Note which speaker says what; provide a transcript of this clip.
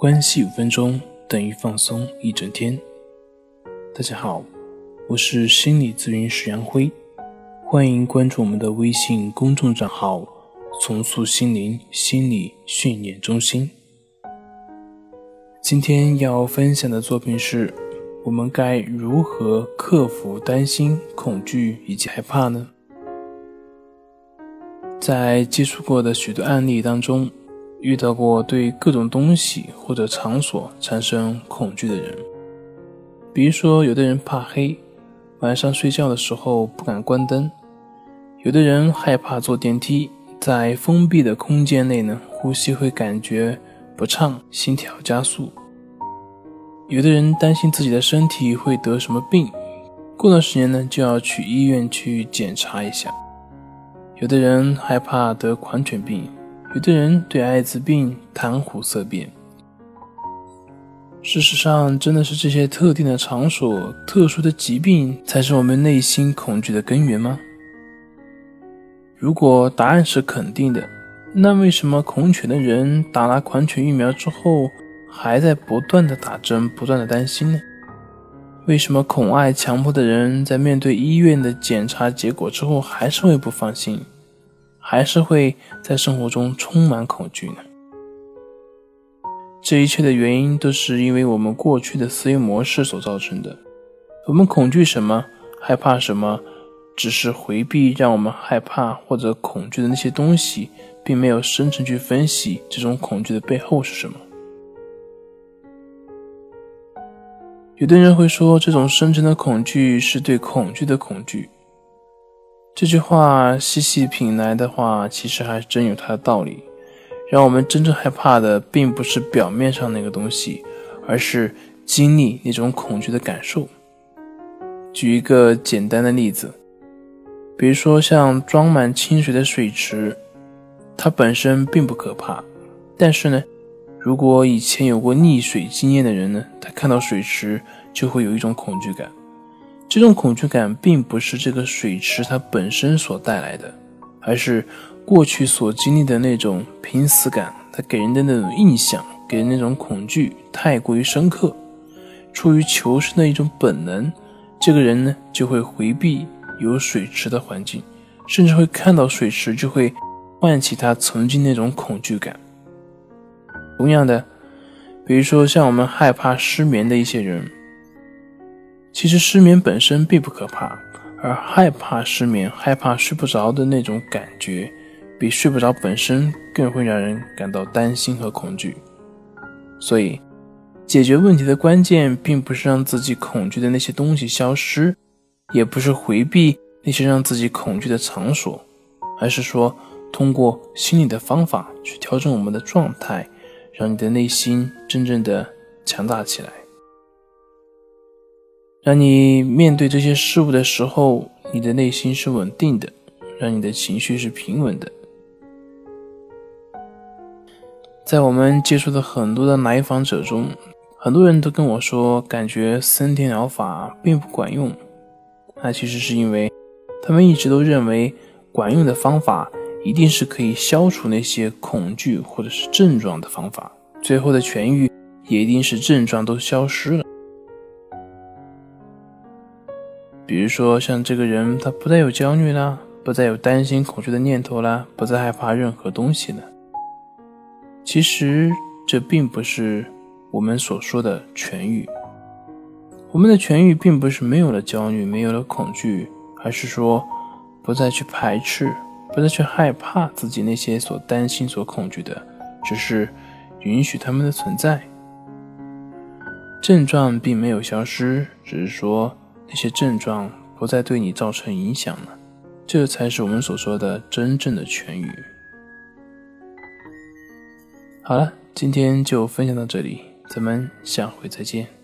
Speaker 1: 关系五分钟等于放松一整天。大家好，我是心理咨询师杨辉，欢迎关注我们的微信公众账号“重塑心灵心理训练中心”。今天要分享的作品是：我们该如何克服担心、恐惧以及害怕呢？在接触过的许多案例当中。遇到过对各种东西或者场所产生恐惧的人，比如说，有的人怕黑，晚上睡觉的时候不敢关灯；有的人害怕坐电梯，在封闭的空间内呢，呼吸会感觉不畅，心跳加速；有的人担心自己的身体会得什么病，过段时间呢就要去医院去检查一下；有的人害怕得狂犬病。有的人对艾滋病谈虎色变。事实上，真的是这些特定的场所、特殊的疾病才是我们内心恐惧的根源吗？如果答案是肯定的，那为什么恐犬的人打了狂犬疫苗之后，还在不断的打针、不断的担心呢？为什么恐爱强迫的人在面对医院的检查结果之后，还是会不放心？还是会在生活中充满恐惧呢？这一切的原因都是因为我们过去的思维模式所造成的。我们恐惧什么，害怕什么，只是回避让我们害怕或者恐惧的那些东西，并没有深层去分析这种恐惧的背后是什么。有的人会说，这种深层的恐惧是对恐惧的恐惧。这句话细细品来的话，其实还真有它的道理。让我们真正害怕的，并不是表面上那个东西，而是经历那种恐惧的感受。举一个简单的例子，比如说像装满清水的水池，它本身并不可怕，但是呢，如果以前有过溺水经验的人呢，他看到水池就会有一种恐惧感。这种恐惧感并不是这个水池它本身所带来的，而是过去所经历的那种濒死感，它给人的那种印象，给人那种恐惧太过于深刻。出于求生的一种本能，这个人呢就会回避有水池的环境，甚至会看到水池就会唤起他曾经那种恐惧感。同样的，比如说像我们害怕失眠的一些人。其实失眠本身并不可怕，而害怕失眠、害怕睡不着的那种感觉，比睡不着本身更会让人感到担心和恐惧。所以，解决问题的关键并不是让自己恐惧的那些东西消失，也不是回避那些让自己恐惧的场所，而是说通过心理的方法去调整我们的状态，让你的内心真正的强大起来。让你面对这些事物的时候，你的内心是稳定的，让你的情绪是平稳的。在我们接触的很多的来访者中，很多人都跟我说，感觉森田疗法并不管用。那其实是因为他们一直都认为，管用的方法一定是可以消除那些恐惧或者是症状的方法，最后的痊愈也一定是症状都消失了。比如说，像这个人，他不再有焦虑啦，不再有担心、恐惧的念头啦，不再害怕任何东西了。其实，这并不是我们所说的痊愈。我们的痊愈并不是没有了焦虑、没有了恐惧，而是说，不再去排斥，不再去害怕自己那些所担心、所恐惧的，只是允许他们的存在。症状并没有消失，只是说。那些症状不再对你造成影响了，这才是我们所说的真正的痊愈。好了，今天就分享到这里，咱们下回再见。